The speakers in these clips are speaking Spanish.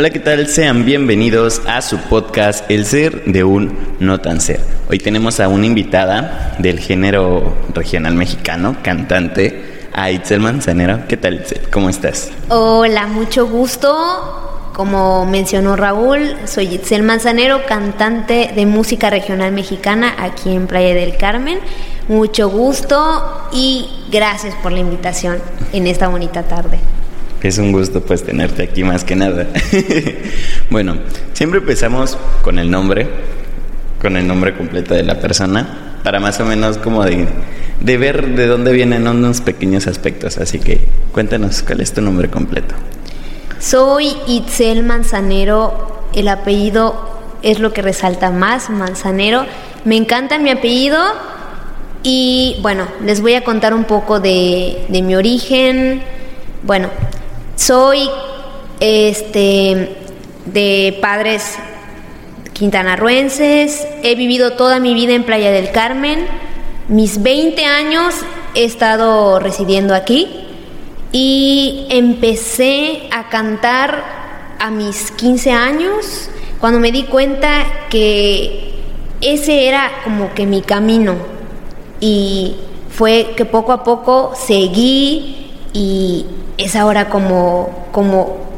Hola, ¿qué tal? Sean bienvenidos a su podcast El Ser de un No Tan Ser. Hoy tenemos a una invitada del género regional mexicano, cantante, a Itzel Manzanero. ¿Qué tal, Itzel? ¿Cómo estás? Hola, mucho gusto. Como mencionó Raúl, soy Itzel Manzanero, cantante de música regional mexicana aquí en Playa del Carmen. Mucho gusto y gracias por la invitación en esta bonita tarde. Es un gusto pues tenerte aquí más que nada. bueno, siempre empezamos con el nombre, con el nombre completo de la persona, para más o menos como de, ver de dónde vienen unos pequeños aspectos. Así que cuéntanos cuál es tu nombre completo. Soy Itzel Manzanero, el apellido es lo que resalta más, Manzanero. Me encanta mi apellido y bueno, les voy a contar un poco de, de mi origen. Bueno, soy este de padres quintanarruenses, he vivido toda mi vida en Playa del Carmen. Mis 20 años he estado residiendo aquí y empecé a cantar a mis 15 años cuando me di cuenta que ese era como que mi camino y fue que poco a poco seguí y es ahora como, como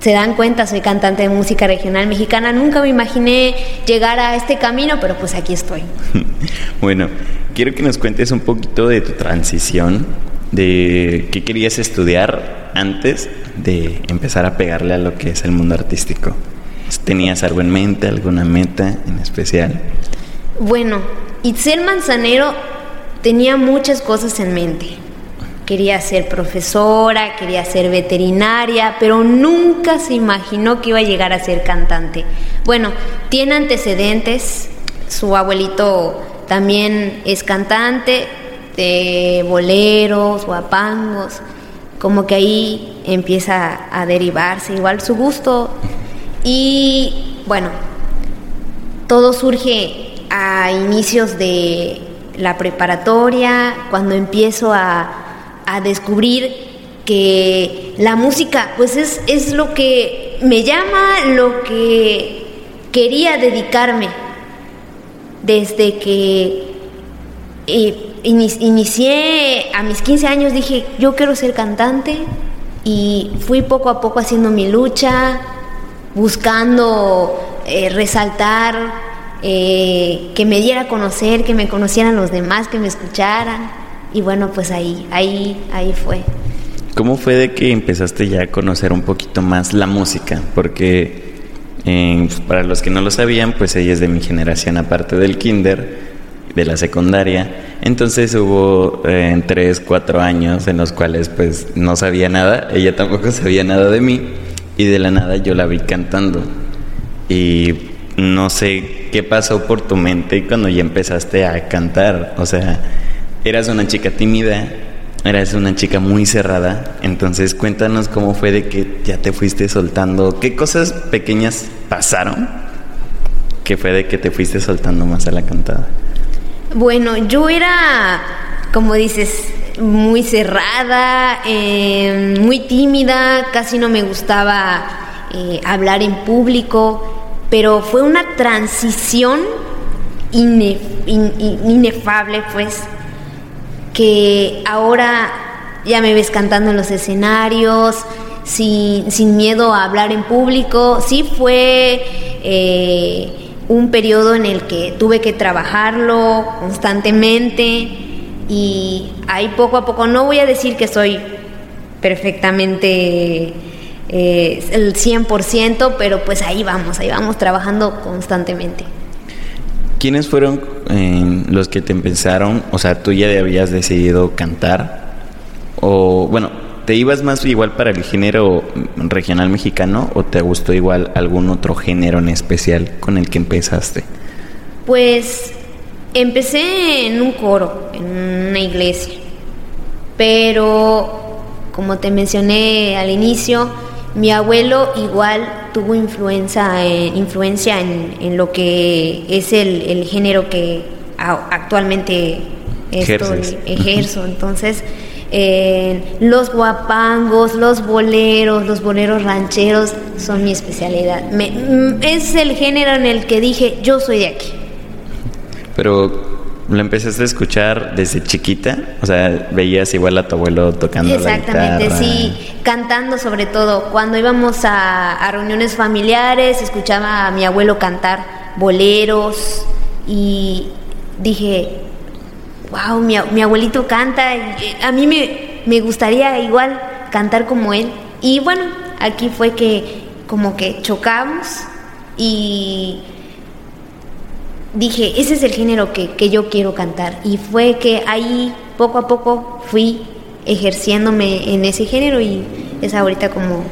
se dan cuenta, soy cantante de música regional mexicana. Nunca me imaginé llegar a este camino, pero pues aquí estoy. bueno, quiero que nos cuentes un poquito de tu transición, de qué querías estudiar antes de empezar a pegarle a lo que es el mundo artístico. ¿Tenías algo en mente, alguna meta en especial? Bueno, Itzel Manzanero tenía muchas cosas en mente quería ser profesora, quería ser veterinaria, pero nunca se imaginó que iba a llegar a ser cantante. Bueno, tiene antecedentes, su abuelito también es cantante de boleros, guapangos, como que ahí empieza a derivarse igual su gusto y bueno, todo surge a inicios de la preparatoria, cuando empiezo a a descubrir que la música pues es, es lo que me llama, lo que quería dedicarme desde que eh, inicié a mis 15 años dije yo quiero ser cantante y fui poco a poco haciendo mi lucha buscando eh, resaltar eh, que me diera a conocer que me conocieran los demás que me escucharan y bueno, pues ahí, ahí, ahí fue. ¿Cómo fue de que empezaste ya a conocer un poquito más la música? Porque eh, para los que no lo sabían, pues ella es de mi generación, aparte del kinder, de la secundaria. Entonces hubo eh, tres, cuatro años en los cuales pues no sabía nada, ella tampoco sabía nada de mí y de la nada yo la vi cantando. Y no sé qué pasó por tu mente cuando ya empezaste a cantar, o sea eras una chica tímida, eras una chica muy cerrada, entonces cuéntanos cómo fue de que ya te fuiste soltando, qué cosas pequeñas pasaron que fue de que te fuiste soltando más a la cantada. Bueno, yo era, como dices, muy cerrada, eh, muy tímida, casi no me gustaba eh, hablar en público, pero fue una transición inefable, pues, que ahora ya me ves cantando en los escenarios, sin, sin miedo a hablar en público. Sí fue eh, un periodo en el que tuve que trabajarlo constantemente y ahí poco a poco, no voy a decir que soy perfectamente eh, el 100%, pero pues ahí vamos, ahí vamos trabajando constantemente. ¿Quiénes fueron eh, los que te empezaron? O sea, tú ya habías decidido cantar. O bueno, ¿te ibas más igual para el género regional mexicano o te gustó igual algún otro género en especial con el que empezaste? Pues empecé en un coro, en una iglesia. Pero, como te mencioné al inicio, mi abuelo igual tuvo influencia, en, influencia en, lo que es el, género que actualmente estoy, ejerzo. Entonces, eh, los guapangos, los boleros, los boleros rancheros son mi especialidad. Mm, es el género en el que dije, yo soy de aquí. Pero lo empezaste a escuchar desde chiquita, o sea, veías igual a tu abuelo tocando Exactamente, la sí, cantando sobre todo. Cuando íbamos a, a reuniones familiares, escuchaba a mi abuelo cantar boleros y dije, wow, mi, mi abuelito canta, y a mí me, me gustaría igual cantar como él. Y bueno, aquí fue que como que chocamos y dije, ese es el género que, que, yo quiero cantar. Y fue que ahí poco a poco fui ejerciéndome en ese género y es ahorita como,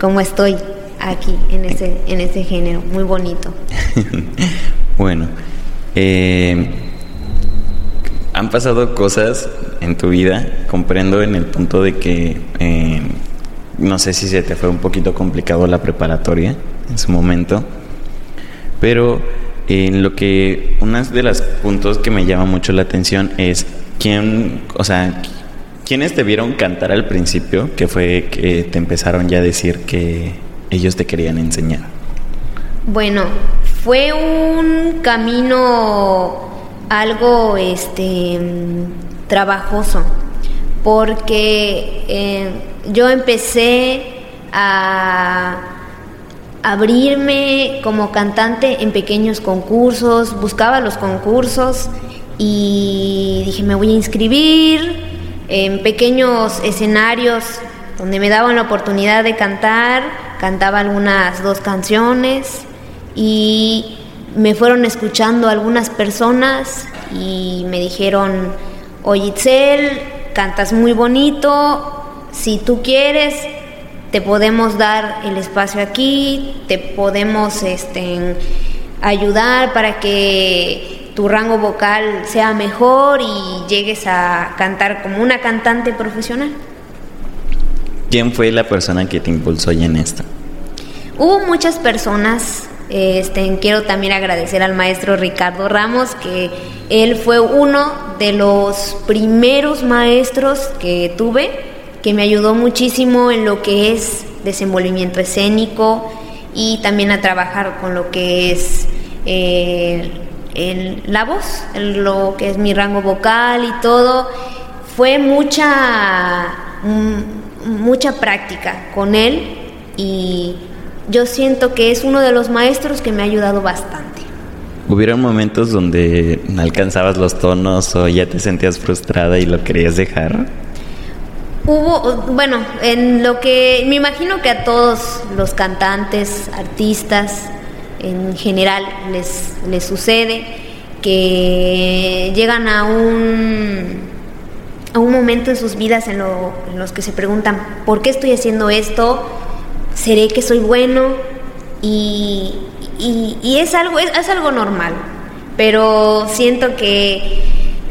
como estoy aquí en ese, en ese género, muy bonito. bueno, eh, han pasado cosas en tu vida, comprendo en el punto de que eh, no sé si se te fue un poquito complicado la preparatoria en su momento, pero lo que uno de los puntos que me llama mucho la atención es quién, o sea, quiénes te vieron cantar al principio, que fue que te empezaron ya a decir que ellos te querían enseñar. Bueno, fue un camino algo este trabajoso porque eh, yo empecé a abrirme como cantante en pequeños concursos, buscaba los concursos y dije me voy a inscribir en pequeños escenarios donde me daban la oportunidad de cantar, cantaba algunas dos canciones y me fueron escuchando algunas personas y me dijeron, oye Itzel, cantas muy bonito, si tú quieres, te podemos dar el espacio aquí, te podemos este, ayudar para que tu rango vocal sea mejor y llegues a cantar como una cantante profesional. ¿Quién fue la persona que te impulsó ya en esto? Hubo muchas personas este, quiero también agradecer al maestro Ricardo Ramos, que él fue uno de los primeros maestros que tuve, que me ayudó muchísimo en lo que es desenvolvimiento escénico y también a trabajar con lo que es eh, la voz, lo que es mi rango vocal y todo. Fue mucha, mucha práctica con él y yo siento que es uno de los maestros que me ha ayudado bastante. ¿Hubieron momentos donde no alcanzabas los tonos o ya te sentías frustrada y lo querías dejar? Hubo, bueno, en lo que me imagino que a todos los cantantes, artistas en general les, les sucede que llegan a un, a un momento en sus vidas en, en los que se preguntan, ¿por qué estoy haciendo esto? seré que soy bueno y, y, es, algo, es, algo normal, pero siento que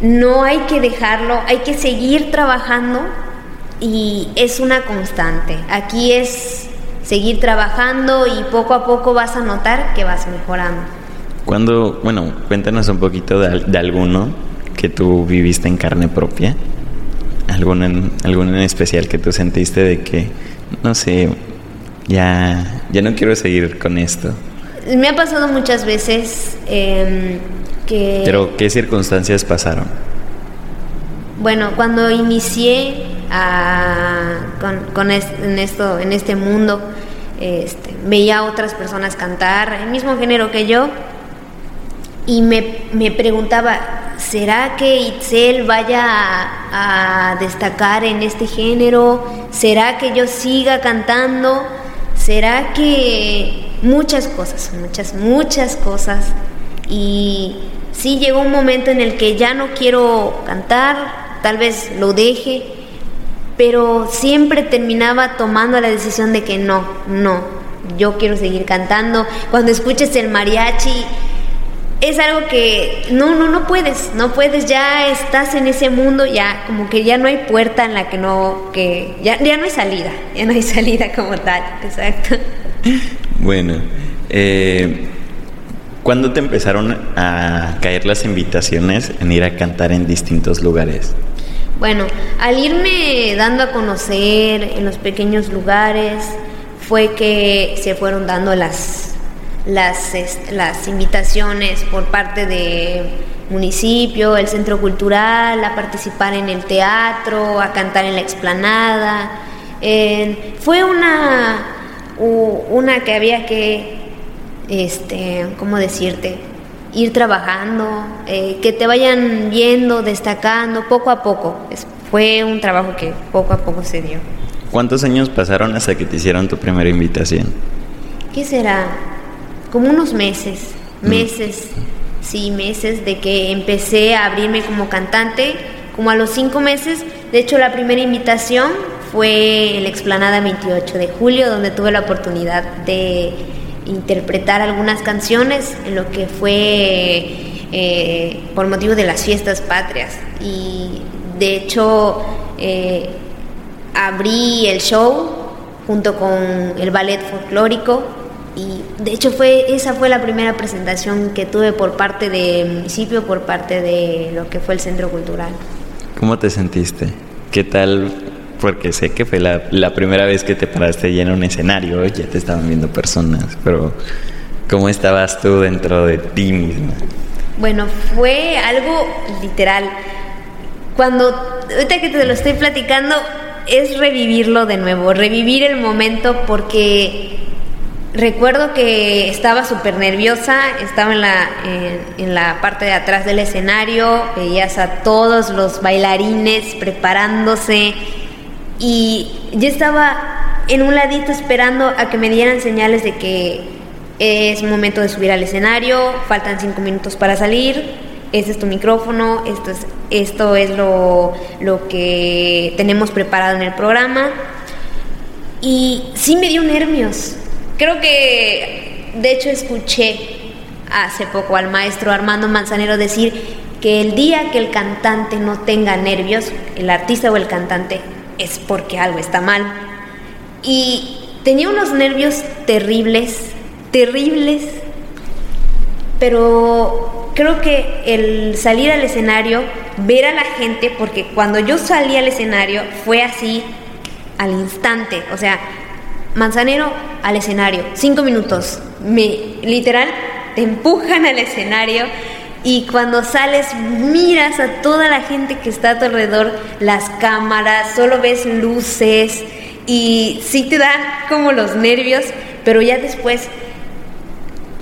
no hay que dejarlo, hay que seguir trabajando y es una constante. Aquí es seguir trabajando y poco a poco vas a notar que vas mejorando. Cuando, bueno, cuéntanos un poquito de, de alguno que tú viviste en carne propia, alguno en, alguno en especial que tú sentiste de que, no sé, ya, ya no quiero seguir con esto. Me ha pasado muchas veces em, que... Pero, ¿qué circunstancias pasaron? Bueno, cuando inicié con, en, esto, en este mundo, este, veía a otras personas cantar el mismo género que yo y me, me preguntaba, ¿será que Itzel vaya a, a, destacar en este género? ¿Será que yo siga cantando? ¿Será que muchas cosas, muchas, muchas cosas? Y sí llegó un momento en el que ya no quiero cantar, tal vez lo deje, pero siempre terminaba tomando la decisión de que no, no, yo quiero seguir cantando. Cuando escuches el mariachi, es algo que no, no, no puedes, no puedes, ya estás en ese mundo, ya como que ya no hay puerta en la que no, que ya, ya no hay salida, ya no hay salida como tal, exacto. Bueno, eh, ¿cuándo te empezaron a caer las invitaciones en ir a cantar en distintos lugares? Bueno, al irme dando a conocer en los pequeños lugares, fue que se fueron dando las, las, las invitaciones por parte de municipio, el centro cultural, a participar en el teatro, a cantar en la explanada. fue una, una que había que, este, ¿cómo decirte? Ir trabajando, eh, que te vayan viendo, destacando poco a poco. fue un trabajo que poco a poco se dio. ¿Cuántos años pasaron hasta que te hicieron tu primera invitación? ¿Qué será? Como unos meses, mm. meses, sí, meses de que empecé a abrirme como cantante, como a los cinco meses. De hecho, la primera invitación fue en la explanada 28 de julio, donde tuve la oportunidad de interpretar algunas canciones en lo que fue eh, por motivo de las fiestas patrias. Y de hecho, eh, abrí el show junto con el ballet folclórico y de hecho fue esa fue la primera presentación que tuve por parte del municipio, por parte de lo que fue el centro cultural. ¿Cómo te sentiste? ¿Qué tal? Porque sé que fue la, primera vez que te paraste ya en un escenario, ya te estaban viendo personas, pero ¿cómo estabas tú dentro de ti misma? Bueno, fue algo literal. Cuando, ahorita que te lo estoy platicando, es revivirlo de nuevo, revivir el momento porque recuerdo que estaba súper nerviosa, estaba en la, en, la parte de atrás del escenario, veías a todos los bailarines preparándose y yo estaba en un ladito esperando a que me dieran señales de que es momento de subir al escenario, faltan cinco minutos para salir, este es tu micrófono, esto es, esto es lo, lo que tenemos preparado en el programa. Y sí me dio nervios. Creo que, de hecho, escuché hace poco al maestro Armando Manzanero decir que el día que el cantante no tenga nervios, el artista o el cantante, es porque algo está mal. Y tenía unos nervios terribles, terribles, pero creo que el salir al escenario, ver a la gente, porque cuando yo salí al escenario fue así al instante, o sea, Manzanero al escenario, cinco minutos, me literal te empujan al escenario y cuando sales miras a toda la gente que está a tu alrededor, las cámaras, solo ves luces y sí te dan como los nervios, pero ya después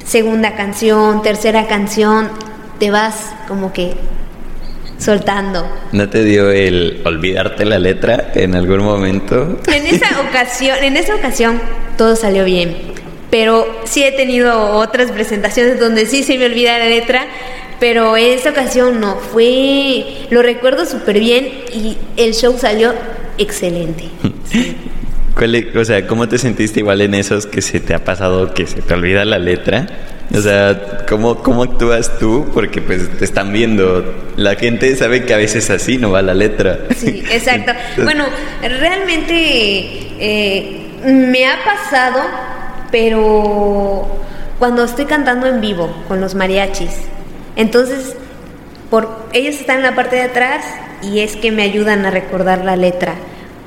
segunda canción, tercera canción, te vas como que soltando. ¿No te dio el olvidarte la letra en algún momento? En esa ocasión, en esa ocasión todo salió bien, pero sí he tenido otras presentaciones donde sí se me olvida la letra, pero en esa ocasión no, fue, lo recuerdo súper bien y el show salió excelente. o sea, ¿cómo te sentiste igual en esos que se te ha pasado que se te olvida la letra? O sea, ¿cómo, ¿cómo actúas tú? Porque pues te están viendo. La gente sabe que a veces así no va la letra. Sí, exacto. bueno, realmente eh, me ha pasado, pero cuando estoy cantando en vivo con los mariachis, entonces por, ellos están en la parte de atrás y es que me ayudan a recordar la letra.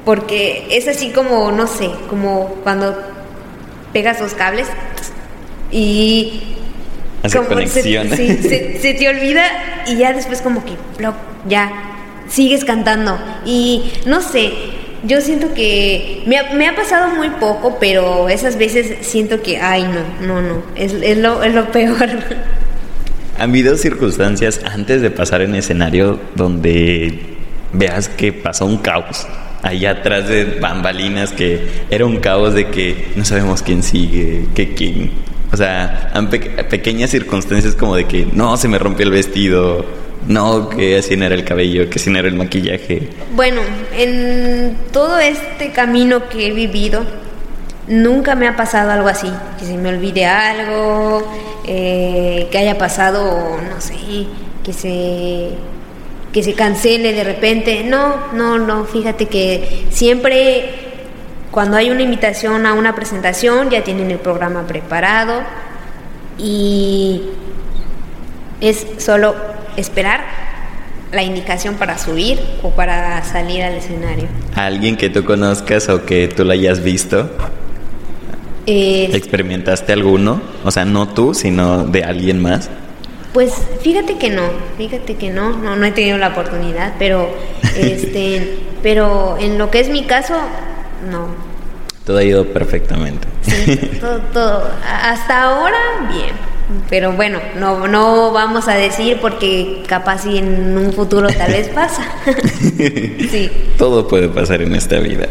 Porque es así como, no sé, como cuando pegas los cables y Hace conexiones. Se, te olvida y ya después como que ya sigues cantando. Y no sé, yo siento que me ha, me ha, pasado muy poco, pero esas veces siento que, ay, no, no, no, es, es, lo, es lo peor. ¿Han habido circunstancias antes de pasar en escenario donde veas que pasó un caos? Allá atrás de bambalinas que era un caos de que no sabemos quién sigue, que quién o sea, han pequeñas circunstancias como de que no, se me rompió el vestido, no, que así no era el cabello, que así no era el maquillaje. Bueno, en todo este camino que he vivido, nunca me ha pasado algo así, que se me olvide algo, eh, que haya pasado, no sé, que se que se cancele de repente. No, no, no, fíjate que siempre cuando hay una invitación a una presentación, ya tienen el programa preparado y es solo esperar la indicación para subir o para salir al escenario. ¿Alguien que tú conozcas o que tú la hayas visto? Eh, ¿Experimentaste alguno? O sea, no tú, sino de alguien más. Pues fíjate que no, fíjate que no, no, no he tenido la oportunidad, pero este, pero en lo que es mi caso, no. Todo ha ido perfectamente. Sí, todo, todo. Hasta ahora, bien. Pero bueno, no, no vamos a decir porque capaz si en un futuro tal vez pasa. sí. Todo puede pasar en esta vida.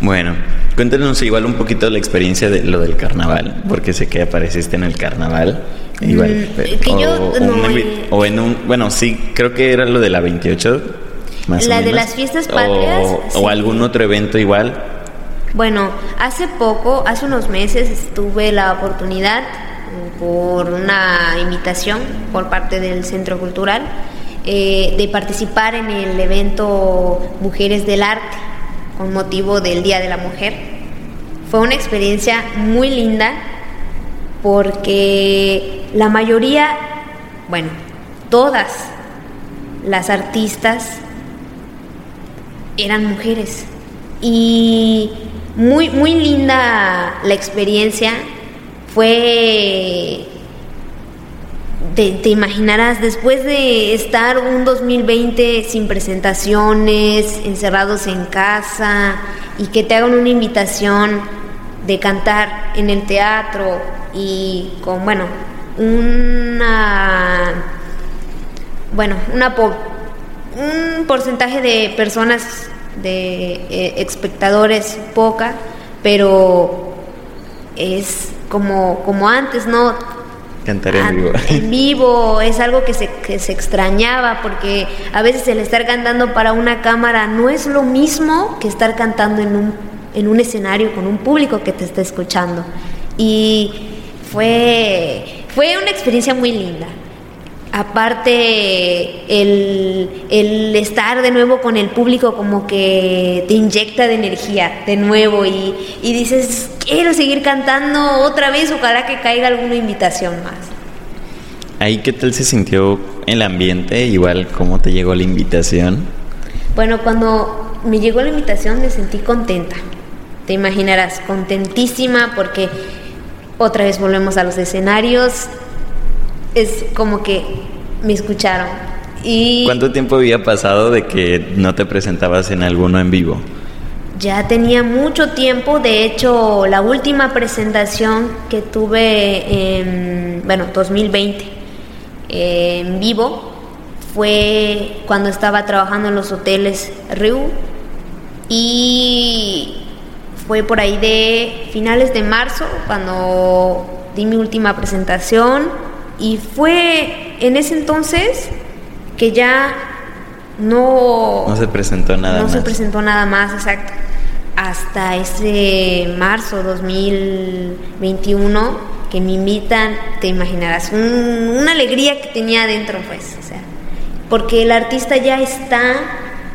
Bueno, cuéntanos igual un poquito la experiencia de lo del carnaval, porque sé que apareciste en el carnaval. Igual. Mm, que yo eh, o en un, bueno, sí, creo que era lo de la 28. Más la o de las fiestas patrias. O, o algún otro evento igual. Bueno, hace poco, hace unos meses, tuve la oportunidad por una invitación por parte del Centro Cultural eh, de participar en el evento Mujeres del Arte con motivo del Día de la Mujer. Fue una experiencia muy linda porque la mayoría, bueno, todas las artistas eran mujeres y muy muy linda la experiencia fue te, imaginarás, después de estar un 2020 sin presentaciones, encerrados en casa, y que te hagan una invitación de cantar en el teatro y con, bueno, una, bueno, una un porcentaje de personas, de eh, espectadores poca, pero es como, como antes, ¿no? Cantar en vivo. En vivo es algo que se, que se extrañaba porque a veces el estar cantando para una cámara no es lo mismo que estar cantando en un, en un escenario con un público que te está escuchando. Y fue, fue una experiencia muy linda. Aparte, el, estar de nuevo con el público como que te inyecta de energía de nuevo y, dices, quiero seguir cantando otra vez, ojalá que caiga alguna invitación más. ¿Ahí qué tal se sintió el ambiente? Igual, ¿cómo te llegó la invitación? Bueno, cuando me llegó la invitación me sentí contenta. Te imaginarás, contentísima porque otra vez volvemos a los escenarios, es como que me escucharon. Y ¿Cuánto tiempo había pasado de que no te presentabas en alguno en vivo? Ya tenía mucho tiempo, de hecho la última presentación que tuve en, bueno, 2020 en vivo fue cuando estaba trabajando en los hoteles Riu y fue por ahí de finales de marzo cuando di mi última presentación y fue en ese entonces que ya no... No se presentó nada más. No se presentó nada más, exacto. Hasta ese marzo 2021 que me invitan, te imaginarás, una alegría que tenía adentro, pues, o sea, porque el artista ya está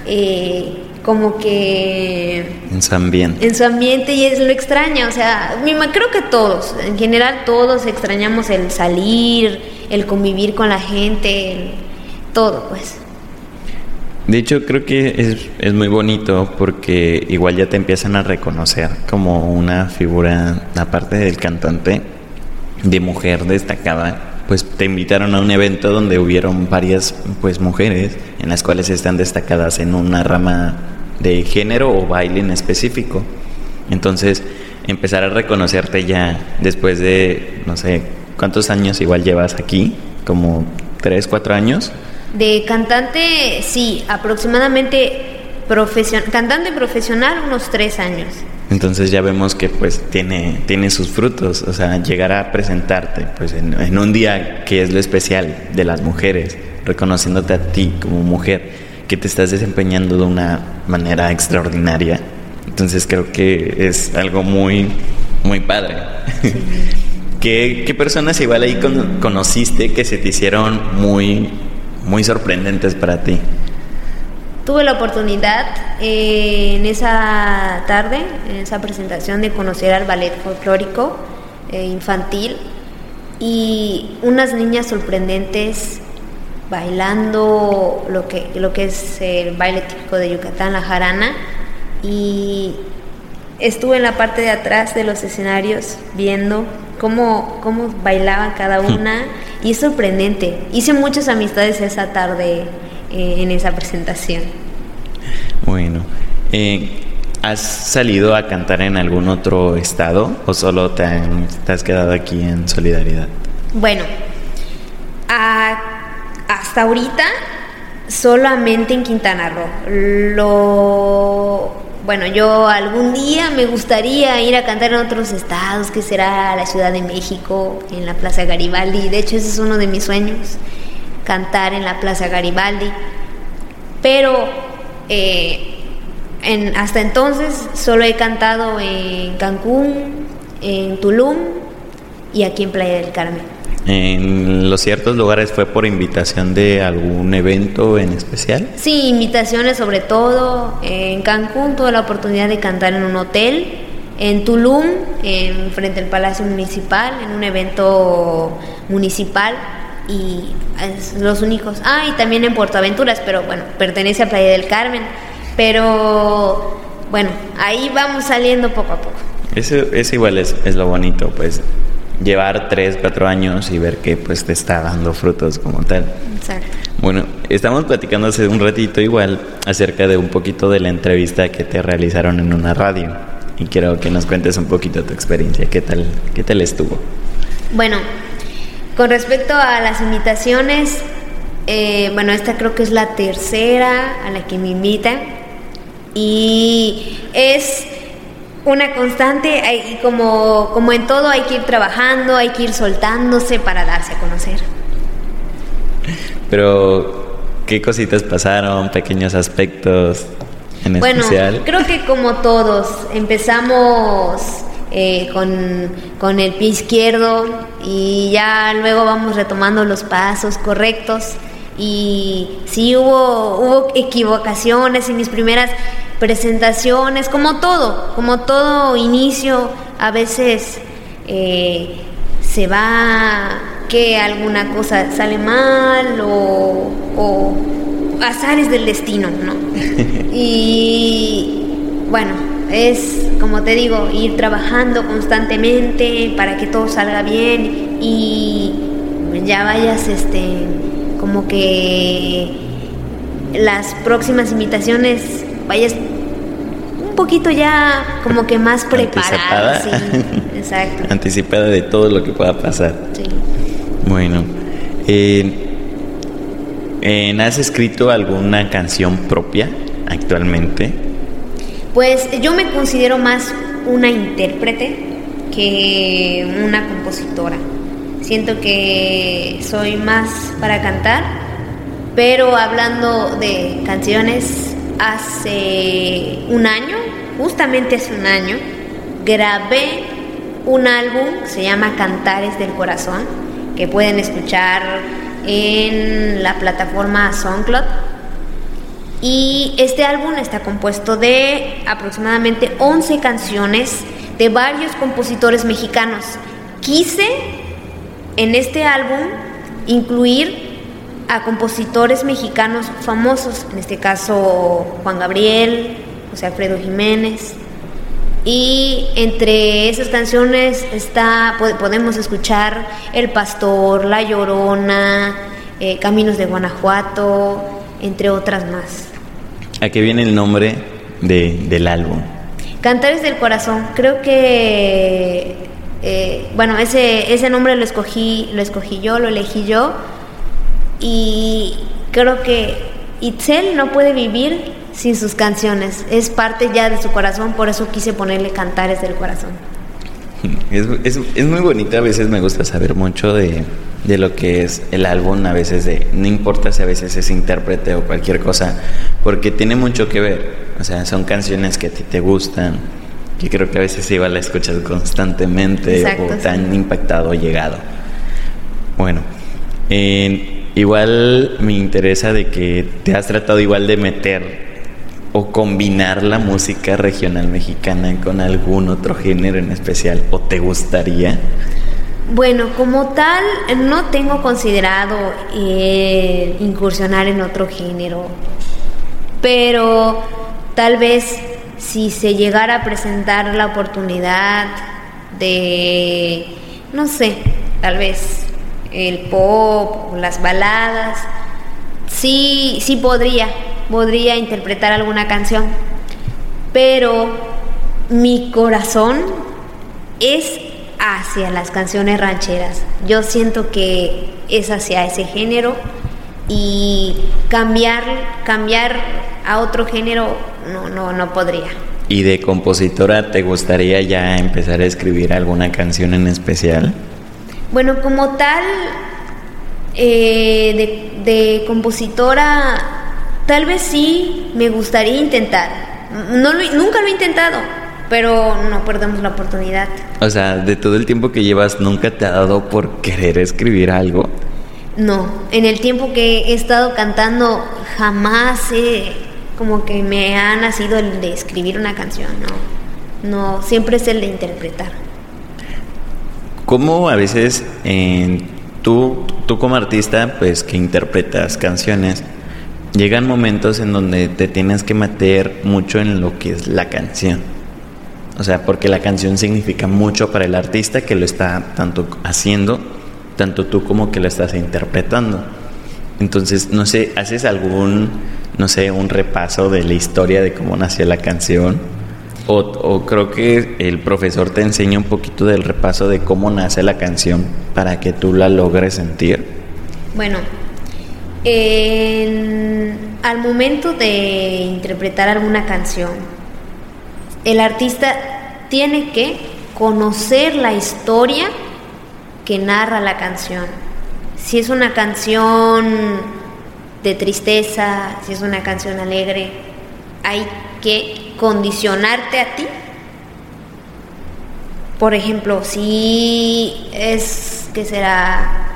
eh, como que... En su ambiente. En su ambiente y es lo extraña, o sea, creo que todos, en general todos extrañamos el salir, el convivir con la gente, todo pues. De hecho, creo que es, es, muy bonito porque igual ya te empiezan a reconocer como una figura, aparte del cantante, de mujer destacada. Pues te invitaron a un evento donde hubieron varias pues mujeres en las cuales están destacadas en una rama de género o baile en específico. Entonces, empezar a reconocerte ya después de, no sé, ¿cuántos años igual llevas aquí? ¿Como tres, cuatro años? De cantante, sí, aproximadamente cantante profesional unos tres años. Entonces ya vemos que pues tiene, tiene sus frutos, o sea, llegar a presentarte pues en un día que es lo especial de las mujeres, reconociéndote a ti como mujer que te estás desempeñando de una manera extraordinaria. Entonces creo que es algo muy, muy padre. ¿Qué, personas igual ahí conociste que se te hicieron muy, muy sorprendentes para ti? Tuve la oportunidad eh, en esa tarde, en esa presentación, de conocer al ballet folclórico eh, infantil y unas niñas sorprendentes bailando lo que, lo que es el baile típico de Yucatán, la jarana, y estuve en la parte de atrás de los escenarios viendo cómo, cómo bailaban cada una y es sorprendente. Hice muchas amistades esa tarde eh, en esa presentación. Bueno, eh, ¿has salido a cantar en algún otro estado o solo te, has quedado aquí en Solidaridad? Bueno, hasta ahorita solamente en Quintana Roo. Lo bueno, yo algún día me gustaría ir a cantar en otros estados, que será la Ciudad de México, en la Plaza Garibaldi. De hecho, ese es uno de mis sueños, cantar en la Plaza Garibaldi. Pero eh, hasta entonces solo he cantado en Cancún, en Tulum y aquí en Playa del Carmen. ¿En los ciertos lugares fue por invitación de algún evento en especial? Sí, invitaciones sobre todo. En Cancún tuve la oportunidad de cantar en un hotel. En Tulum, en frente al Palacio Municipal, en un evento municipal. Y es los únicos. Ah, y también en Puerto Aventuras, pero bueno, pertenece a Playa del Carmen. Pero bueno, ahí vamos saliendo poco a poco. Eso, eso igual es, es lo bonito, pues llevar tres, cuatro años y ver que pues te está dando frutos como tal. Exacto. Bueno, estamos platicando hace un ratito igual acerca de un poquito de la entrevista que te realizaron en una radio y quiero que nos cuentes un poquito tu experiencia, qué tal, qué tal estuvo. Bueno, con respecto a las invitaciones, eh, bueno, esta creo que es la tercera a la que me invitan y es una constante y como, como en todo hay que ir trabajando, hay que ir soltándose para darse a conocer. Pero, ¿qué cositas pasaron? Pequeños aspectos en bueno, creo que como todos, empezamos eh, con, con el pie izquierdo y ya luego vamos retomando los pasos correctos. Y sí hubo, hubo equivocaciones en mis primeras presentaciones, como todo, como todo inicio, a veces eh, se va que alguna cosa sale mal o, o azares del destino, ¿no? y bueno, es como te digo, ir trabajando constantemente para que todo salga bien y ya vayas este como que las próximas invitaciones vayas un poquito ya como que más preparada. Sí, exacto. Anticipada de todo lo que pueda pasar. Sí. Bueno, eh, ¿has escrito alguna canción propia actualmente? Pues yo me considero más una intérprete que una compositora. Siento que soy más para cantar, pero hablando de canciones, hace un año, justamente hace un año, grabé un álbum se llama Cantares del Corazón, que pueden escuchar en la plataforma SoundCloud. Y este álbum está compuesto de aproximadamente 11 canciones de varios compositores mexicanos. Quise en este álbum incluir a compositores mexicanos famosos, en este caso Juan Gabriel, José Alfredo Jiménez. Y entre esas canciones está, podemos escuchar El Pastor, La Llorona, eh, Caminos de Guanajuato, entre otras más. ¿A qué viene el nombre del álbum? Cantares del Corazón. Creo que, eh, bueno, ese, ese nombre lo escogí, lo escogí yo, lo elegí yo. Y creo que Itzel no puede vivir sin sus canciones, es parte ya de su corazón, por eso quise ponerle cantares del corazón. Es, es, muy bonito, a veces me gusta saber mucho de, de, lo que es el álbum, a veces de, no importa si a veces es intérprete o cualquier cosa, porque tiene mucho que ver, o sea, son canciones que a ti te gustan, que creo que a veces igual la escuchas constantemente o te han impactado o llegado. Bueno, en Igual me interesa de que te has tratado igual de meter o combinar la música regional mexicana con algún otro género en especial o te gustaría. Bueno, como tal, no tengo considerado eh, incursionar en otro género, pero tal vez si se llegara a presentar la oportunidad de, no sé, tal vez el pop, las baladas, sí, sí podría, podría interpretar alguna canción, pero mi corazón es hacia las canciones rancheras. Yo siento que es hacia ese género y cambiar, cambiar a otro género no, no, no podría. ¿Y de compositora te gustaría ya empezar a escribir alguna canción en especial? Bueno, como tal, eh, de, compositora, tal vez sí me gustaría intentar. No nunca lo he intentado, pero no perdemos la oportunidad. O sea, de todo el tiempo que llevas, ¿nunca te ha dado por querer escribir algo? No, en el tiempo que he estado cantando, jamás he, como que me ha nacido el de escribir una canción, no. No, siempre es el de interpretar. ¿Cómo a veces tú, tú como artista, pues que interpretas canciones, llegan momentos en donde te tienes que meter mucho en lo que es la canción? O sea, porque la canción significa mucho para el artista que lo está tanto haciendo, tanto tú como que lo estás interpretando. Entonces, no sé, ¿haces algún, no sé, un repaso de la historia de cómo nació la canción? O, creo que el profesor te enseña un poquito del repaso de cómo nace la canción para que tú la logres sentir. Bueno, al momento de interpretar alguna canción, el artista tiene que conocer la historia que narra la canción. Si es una canción de tristeza, si es una canción alegre, hay que condicionarte a ti. Por ejemplo, si es que será,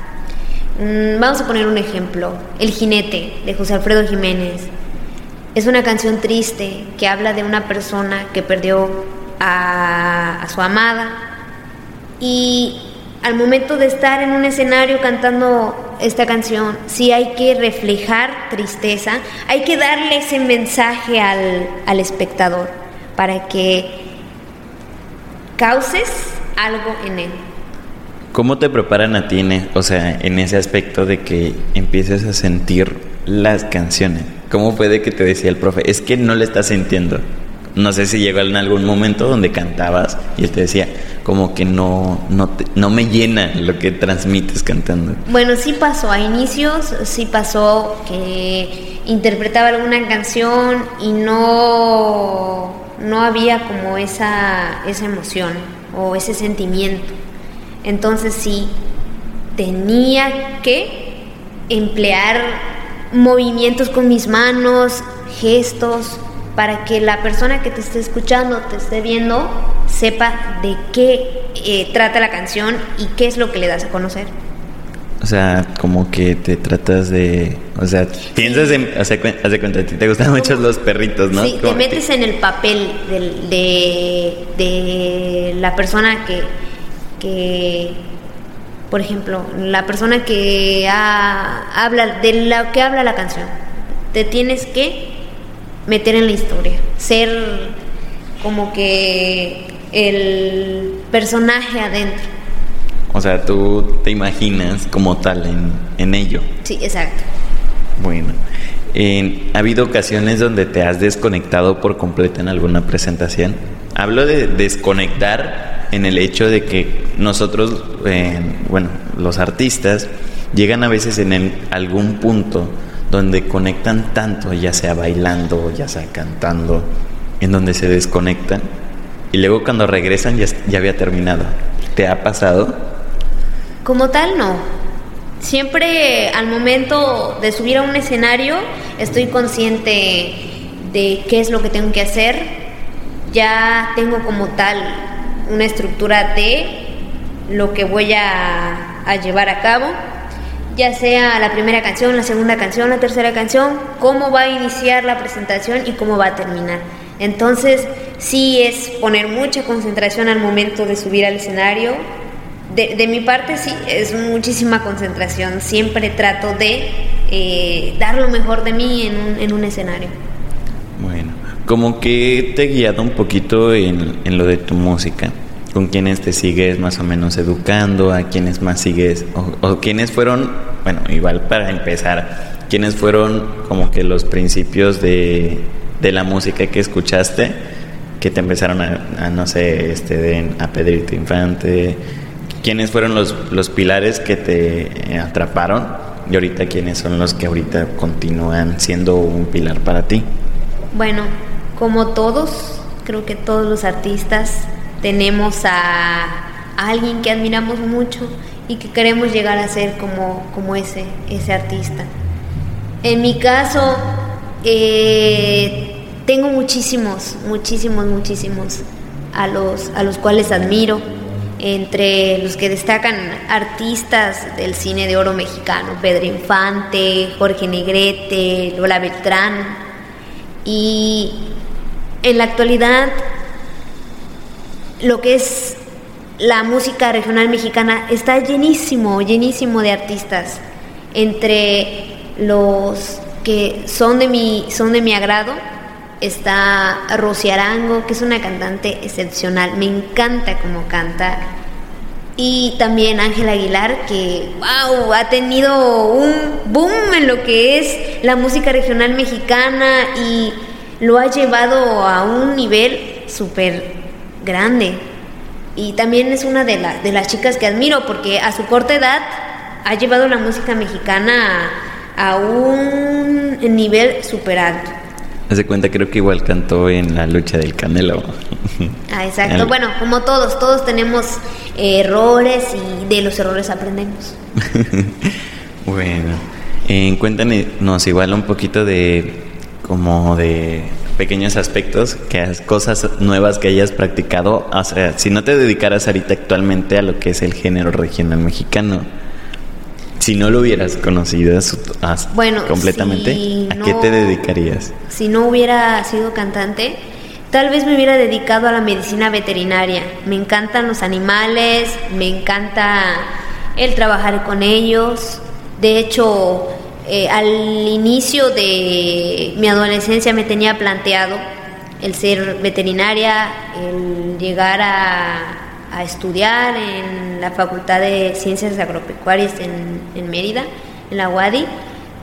mm, vamos a poner un ejemplo, El jinete de José Alfredo Jiménez. Es una canción triste que habla de una persona que perdió a, su amada y al momento de estar en un escenario cantando esta canción, sí hay que reflejar tristeza, hay que darle ese mensaje al, al espectador para que causes algo en él. ¿Cómo te preparan a ti, o sea, en ese aspecto de que empieces a sentir las canciones? ¿Cómo fue de que te decía el profe? Es que no le estás sintiendo. No sé si llegó en algún momento donde cantabas y él te decía, como que no, no, no me llena lo que transmites cantando. Bueno, sí pasó. A inicios sí pasó que interpretaba alguna canción y no, no había como esa, esa emoción o ese sentimiento. Entonces sí, tenía que emplear movimientos con mis manos, gestos, para que la persona que te esté escuchando, te esté viendo, sepa de qué eh, trata la canción y qué es lo que le das a conocer. O sea, como que te tratas de, o sea, piensas en, o sea, haz de cuenta, te gustan mucho los perritos, ¿no? Sí, te metes en el papel de, de la persona que, que por ejemplo, la persona que habla de lo que habla la canción. Te tienes que meter en la historia, ser como que el personaje adentro. O sea, tú te imaginas como tal en, en ello. Sí, exacto. Bueno, ¿ha habido ocasiones donde te has desconectado por completo en alguna presentación? Hablo de desconectar en el hecho de que nosotros, eh, bueno, los artistas, llegan a veces en algún punto donde conectan tanto, ya sea bailando, ya sea cantando, en donde se desconectan y luego cuando regresan ya, ya había terminado. ¿Te ha pasado? Como tal, no. Siempre al momento de subir a un escenario estoy consciente de qué es lo que tengo que hacer. Ya tengo como tal una estructura de lo que voy a, a llevar a cabo, ya sea la primera canción, la segunda canción, la tercera canción, cómo va a iniciar la presentación y cómo va a terminar. Entonces, sí es poner mucha concentración al momento de subir al escenario, de, mi parte sí, es muchísima concentración. Siempre trato de eh, dar lo mejor de mí en un, en un escenario. Bueno, como que te guiado un poquito en, en lo de tu música con quienes te sigues más o menos educando, a quienes más sigues, o, o quienes fueron, bueno, igual para empezar, quienes fueron como que los principios de, de la música que escuchaste, que te empezaron a, no sé, este, a Pedrito Infante, quiénes fueron los, los pilares que te atraparon y ahorita quiénes son los que ahorita continúan siendo un pilar para ti. Bueno, como todos, creo que todos los artistas tenemos a, alguien que admiramos mucho y que queremos llegar a ser como, como ese, ese artista. En mi caso, eh, tengo muchísimos, muchísimos, muchísimos a los, a los cuales admiro, entre los que destacan artistas del cine de oro mexicano, Pedro Infante, Jorge Negrete, Lola Beltrán, y en la actualidad lo que es la música regional mexicana está llenísimo, llenísimo de artistas. Entre los que son de mi, son de mi agrado está Rosy Arango, que es una cantante excepcional, me encanta cómo canta. Y también Ángel Aguilar, que wow, ha tenido un boom en lo que es la música regional mexicana y lo ha llevado a un nivel súper grande. Y también es una de, de las chicas que admiro porque a su corta edad ha llevado la música mexicana a, un nivel super alto. Hace cuenta, creo que igual cantó en la lucha del Canelo. Ah, exacto. Bueno, como todos, todos tenemos errores y de los errores aprendemos. bueno, eh, cuéntanos igual un poquito de como de pequeños aspectos, que cosas nuevas que hayas practicado. O sea, si no te dedicaras ahorita actualmente a lo que es el género regional mexicano, si no lo hubieras conocido bueno, completamente, ¿a qué te dedicarías? Si no hubiera sido cantante, tal vez me hubiera dedicado a la medicina veterinaria. Me encantan los animales, me encanta el trabajar con ellos. De hecho, eh, al inicio de mi adolescencia me tenía planteado el ser veterinaria, el llegar a, estudiar en la Facultad de Ciencias Agropecuarias en, Mérida, en la UADI,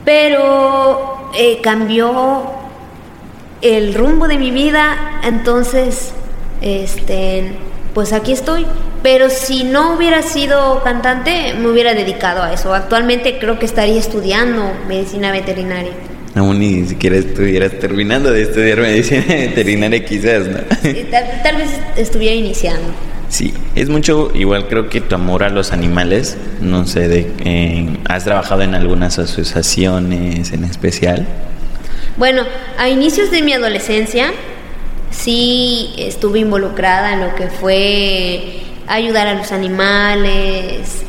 pero eh, cambió el rumbo de mi vida, entonces, este, pues aquí estoy. Pero si no hubiera sido cantante, me hubiera dedicado a eso. Actualmente creo que estaría estudiando medicina veterinaria. Aún ni siquiera estuvieras terminando de estudiar medicina veterinaria quizás, ¿no? tal, vez estuviera iniciando. Sí, es mucho, igual creo que tu amor a los animales, no sé, de, ¿has trabajado en algunas asociaciones en especial? Bueno, a inicios de mi adolescencia sí estuve involucrada en lo que fue ayudar a los animales,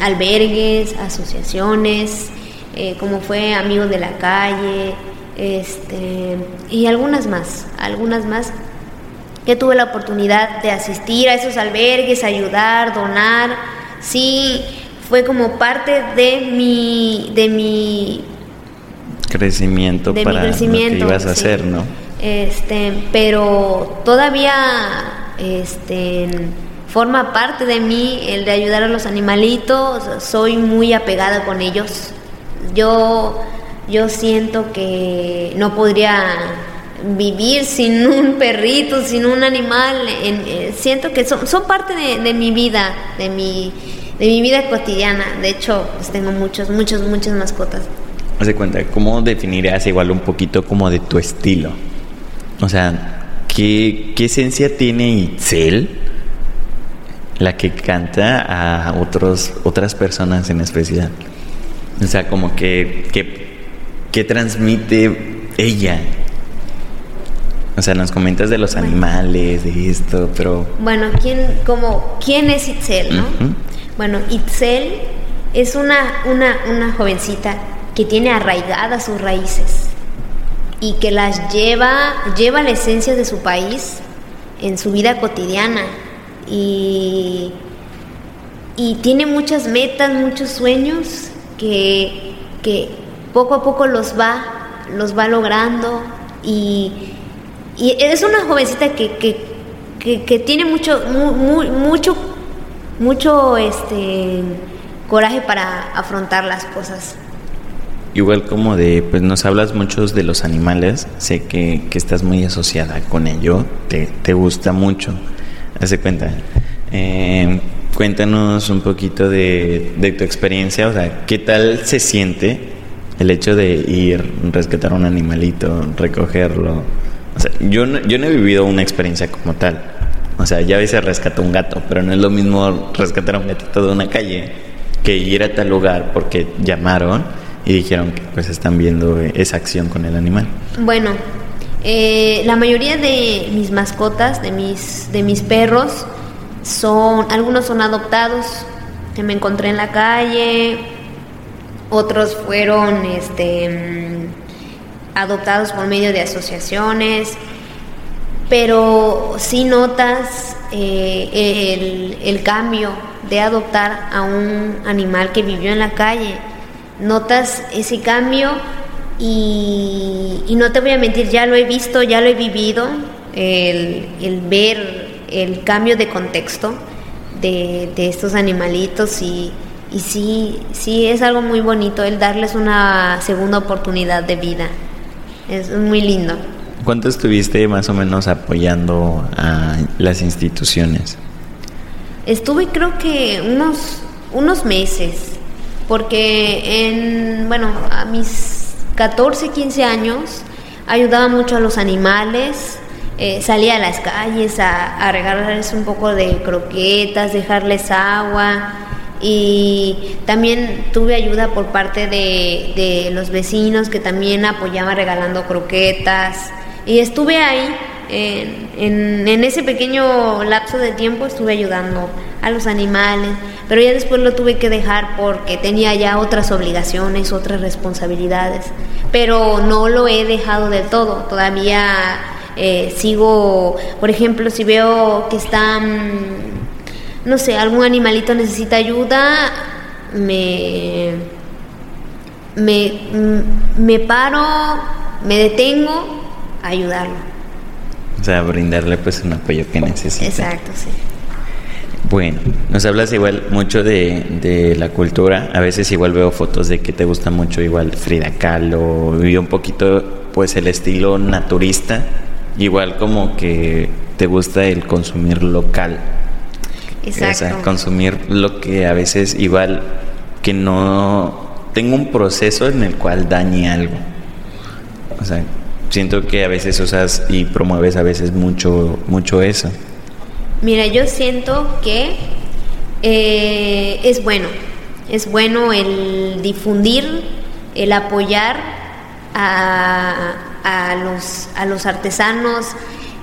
albergues, asociaciones, eh, como fue Amigos de la Calle, este, y algunas más, algunas más que tuve la oportunidad de asistir a esos albergues, ayudar, donar, sí, fue como parte de mi, de mi crecimiento para lo que ibas a hacer, ¿no? Este, pero todavía este, forma parte de mí el de ayudar a los animalitos, soy muy apegada con ellos. Yo, yo siento que no podría vivir sin un perrito, sin un animal. Eh, siento que son, son parte de, mi vida, de mi, de mi vida cotidiana. De hecho, pues tengo muchos, muchos, muchas mascotas. Haz de cuenta, ¿cómo definirías igual un poquito como de tu estilo? O sea, ¿Qué, esencia tiene Itzel, la que canta a otros, otras personas en especial? O sea, como que, que, transmite ella. O sea, nos comentas de los animales, de esto, pero... Bueno, ¿quién, como, ¿quién es Itzel, no? Bueno, Itzel es una, una, una jovencita que tiene arraigadas sus raíces y que las lleva, lleva la esencia de su país en su vida cotidiana. Y y tiene muchas metas, muchos sueños que, que poco a poco los va, los va logrando y, y es una jovencita que, que, que, tiene mucho, mucho, mucho este, coraje para afrontar las cosas. Igual como de, pues nos hablas muchos de los animales, sé que, que estás muy asociada con ello, te, te gusta mucho. Hace cuenta. Eh, cuéntanos un poquito de, de, tu experiencia, o sea, ¿qué tal se siente el hecho de ir, rescatar un animalito, recogerlo? O sea, yo no, yo no he vivido una experiencia como tal. O sea, ya a veces rescato un gato, pero no es lo mismo rescatar a un gatito de una calle que ir a tal lugar porque llamaron y dijeron que pues están viendo esa acción con el animal. Bueno, eh, la mayoría de mis mascotas, de mis, de mis perros, son, algunos son adoptados, que me encontré en la calle, otros fueron este, mm, adoptados por medio de asociaciones, pero sí notas eh, el, el cambio de adoptar a un animal que vivió en la calle notas ese cambio y, no te voy a mentir, ya lo he visto, ya lo he vivido, el, ver el cambio de contexto de, estos animalitos y, y, sí, sí es algo muy bonito el darles una segunda oportunidad de vida. Es muy lindo. ¿Cuánto estuviste más o menos apoyando a las instituciones? Estuve creo que unos, unos meses porque en, bueno, a mis 14, 15 años ayudaba mucho a los animales, eh, salía a las calles a, a, regalarles un poco de croquetas, dejarles agua y también tuve ayuda por parte de, de los vecinos que también apoyaban regalando croquetas y estuve ahí en, en, ese pequeño lapso de tiempo estuve ayudando a los animales, pero ya después lo tuve que dejar porque tenía ya otras obligaciones, otras responsabilidades, pero no lo he dejado del todo, todavía eh, sigo, por ejemplo, si veo que están, no sé, algún animalito necesita ayuda, me, me, me paro, me detengo a ayudarlo. O sea, brindarle pues un apoyo que necesita. Exacto, sí. Bueno, nos hablas igual mucho de, de, la cultura. A veces igual veo fotos de que te gusta mucho igual Frida Kahlo y un poquito pues el estilo naturista. Igual como que te gusta el consumir local. Exacto. O sea, consumir lo que a veces igual que no tengo un proceso en el cual dañe algo. O sea, siento que a veces usas y promueves a veces mucho, mucho eso. Mira, yo siento que eh, es bueno, es bueno el difundir, el apoyar a, a, los, a los artesanos,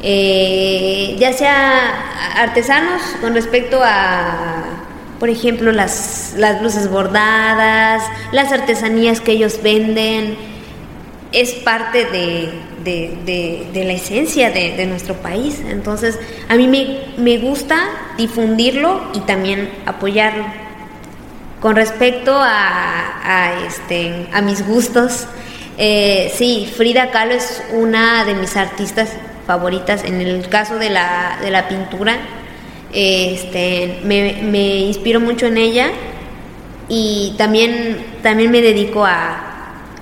eh, ya sea artesanos con respecto a, por ejemplo, las, las blusas bordadas, las artesanías que ellos venden, es parte de, de, la esencia de, nuestro país. Entonces, a mí me, me, gusta difundirlo y también apoyarlo. Con respecto a, a este, a mis gustos, eh, sí, Frida Kahlo es una de mis artistas favoritas. En el caso de la, de la pintura, este, me, me inspiro mucho en ella y también, también me dedico a,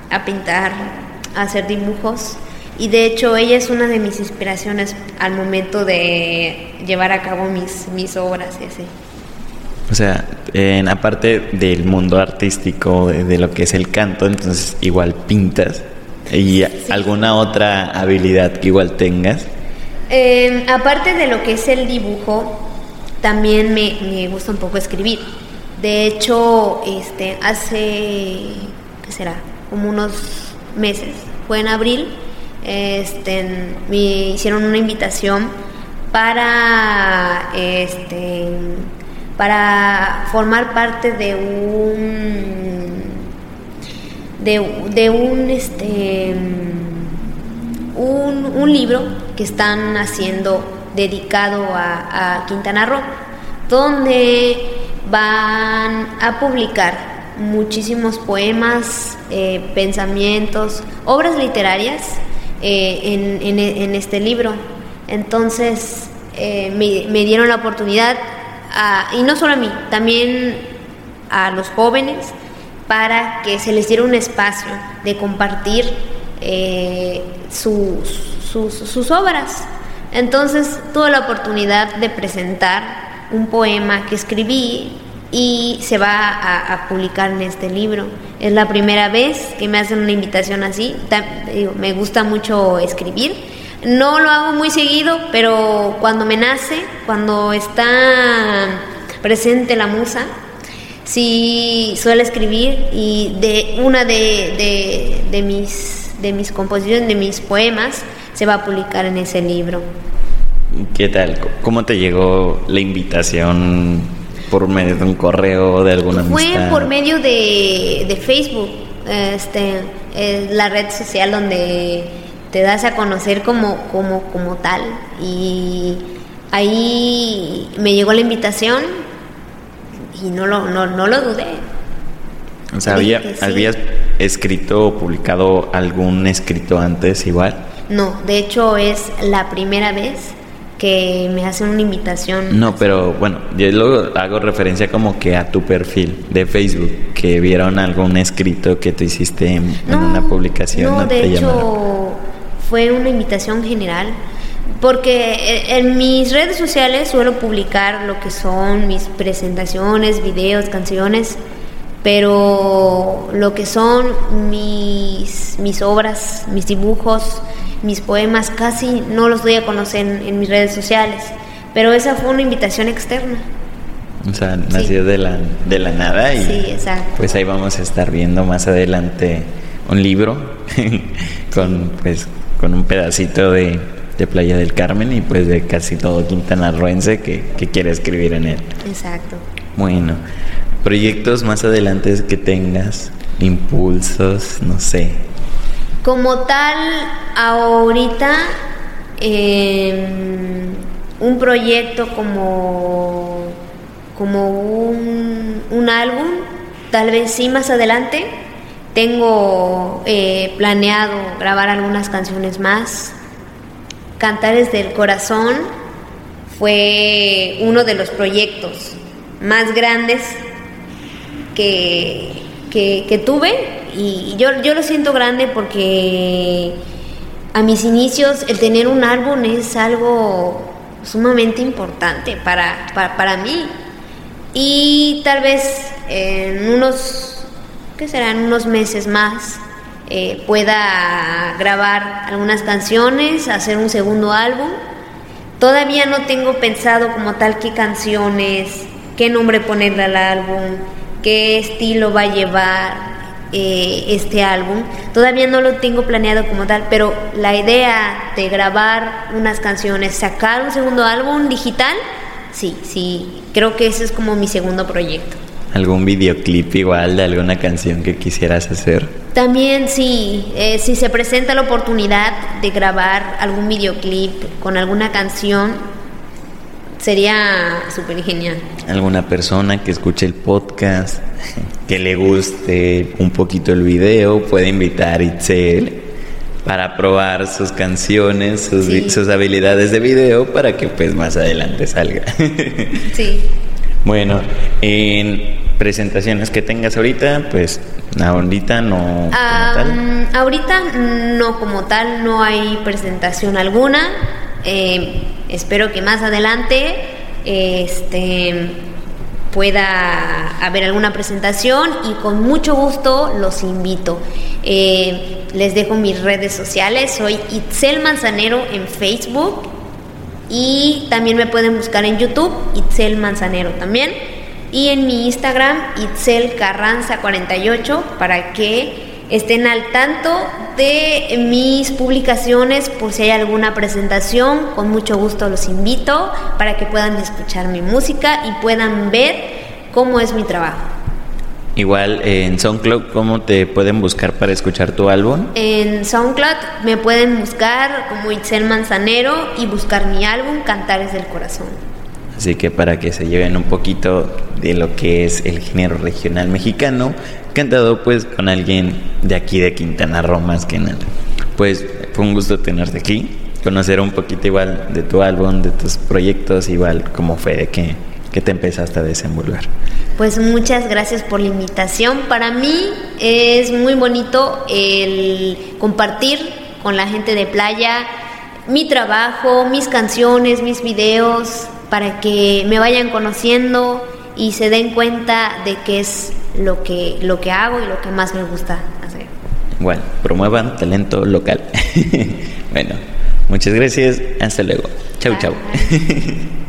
a pintar hacer dibujos y de hecho ella es una de mis inspiraciones al momento de llevar a cabo mis, mis obras y así. O sea, en aparte del mundo artístico, de, lo que es el canto, entonces igual pintas y alguna otra habilidad que igual tengas. Em, aparte de lo que es el dibujo, también me, me, gusta un poco escribir. De hecho, este, hace, ¿qué será? Como unos meses, fue en abril, este, me hicieron una invitación para, este, para formar parte de un, de, un, este, un, un, libro que están haciendo dedicado a, a Quintana Roo, donde van a publicar muchísimos poemas, eh, pensamientos, obras literarias eh, en, este libro. Entonces eh, me, dieron la oportunidad, y no solo a mí, también a los jóvenes, para que se les diera un espacio de compartir sus, sus obras. Entonces tuve la oportunidad de presentar un poema que escribí y se va a, publicar en este libro. Es la primera vez que me hacen una invitación así. me gusta mucho escribir. No lo hago muy seguido, pero cuando me nace, cuando está presente la musa, sí suelo escribir y de una de, de, mis, de mis composiciones, de mis poemas, se va a publicar en ese libro. ¿Qué tal? ¿Cómo te llegó la invitación por medio de un correo de alguna Fue por medio de, Facebook, este, es la red social donde te das a conocer como, como, como tal. Y ahí me llegó la invitación y no lo, no, no lo dudé. O sea, ¿habías escrito o publicado algún escrito antes igual? No, de hecho es la primera vez que me hacen una invitación. No, pero bueno, yo luego hago referencia como que a tu perfil de Facebook, que vieron algún escrito que tú hiciste en, una publicación. No, de hecho fue una invitación general, porque en mis redes sociales suelo publicar lo que son mis presentaciones, videos, canciones, pero lo que son mis, mis obras, mis dibujos, mis poemas casi no los doy a conocer en, mis redes sociales, pero esa fue una invitación externa. O sea, nació de, la, de la nada y sí, exacto. pues ahí vamos a estar viendo más adelante un libro con pues con un pedacito de, de, Playa del Carmen y pues de casi todo Quintana Roense que, que quiere escribir en él. Exacto. Bueno, proyectos más adelante que tengas, impulsos, no sé. Como tal, ahorita em, un proyecto como, como un, álbum, tal vez sí más adelante. Tengo eh, planeado grabar algunas canciones más. Cantares del Corazón fue uno de los proyectos más grandes que, que tuve y yo, yo lo siento grande porque a mis inicios el tener un álbum es algo sumamente importante para, para, mí. Y tal vez en unos, ¿qué serán? Unos meses más eh, pueda grabar algunas canciones, hacer un segundo álbum. Todavía no tengo pensado como tal qué canciones, qué nombre ponerle al álbum, qué estilo va a llevar, eh, este álbum. Todavía no lo tengo planeado como tal, pero la idea de grabar unas canciones, sacar un segundo álbum digital, sí, sí, creo que ese es como mi segundo proyecto. ¿Algún videoclip igual de alguna canción que quisieras hacer? También sí, eh, si se presenta la oportunidad de grabar algún videoclip con alguna canción, sería súper genial. ¿Alguna persona que escuche el podcast, que le guste un poquito el video, puede invitar a Itzel para probar sus canciones, sus, sus, habilidades de video para que pues más adelante salga. sí. Bueno, en presentaciones que tengas ahorita, pues ahorita no como tal. Ahorita no como tal, no hay presentación alguna. Eh, espero que más adelante este pueda haber alguna presentación y con mucho gusto los invito. Eh, les dejo mis redes sociales, soy Itzel Manzanero en Facebook y también me pueden buscar en YouTube, Itzel Manzanero también, y en mi Instagram, Itzel Carranza 48, para que estén al tanto de mis publicaciones por si hay alguna presentación. Con mucho gusto los invito para que puedan escuchar mi música y puedan ver cómo es mi trabajo. Igual en SoundCloud, ¿cómo te pueden buscar para escuchar tu álbum? En SoundCloud me pueden buscar como Itzel Manzanero y buscar mi álbum Cantares del Corazón. Así que para que se lleven un poquito de lo que es el género regional mexicano, cantado pues con alguien de aquí de Quintana Roo más que nada. Pues fue un gusto tenerte aquí, conocer un poquito igual de tu álbum, de tus proyectos, igual cómo fue de que, que te empezaste a desenvolver. Pues muchas gracias por la invitación. Para mí es muy bonito el compartir con la gente de playa mi trabajo, mis canciones, mis videos, para que me vayan conociendo y se den cuenta de qué es lo que, lo que hago y lo que más me gusta hacer. Bueno, promuevan talento local. bueno, muchas gracias. Hasta luego. Chau, chau.